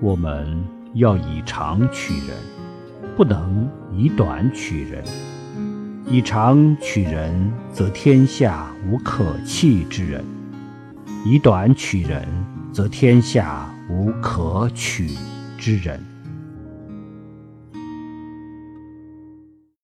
我们要以长取人不能以短取人。以长取人则天下无可弃之人。以短取人则天下无可取之人。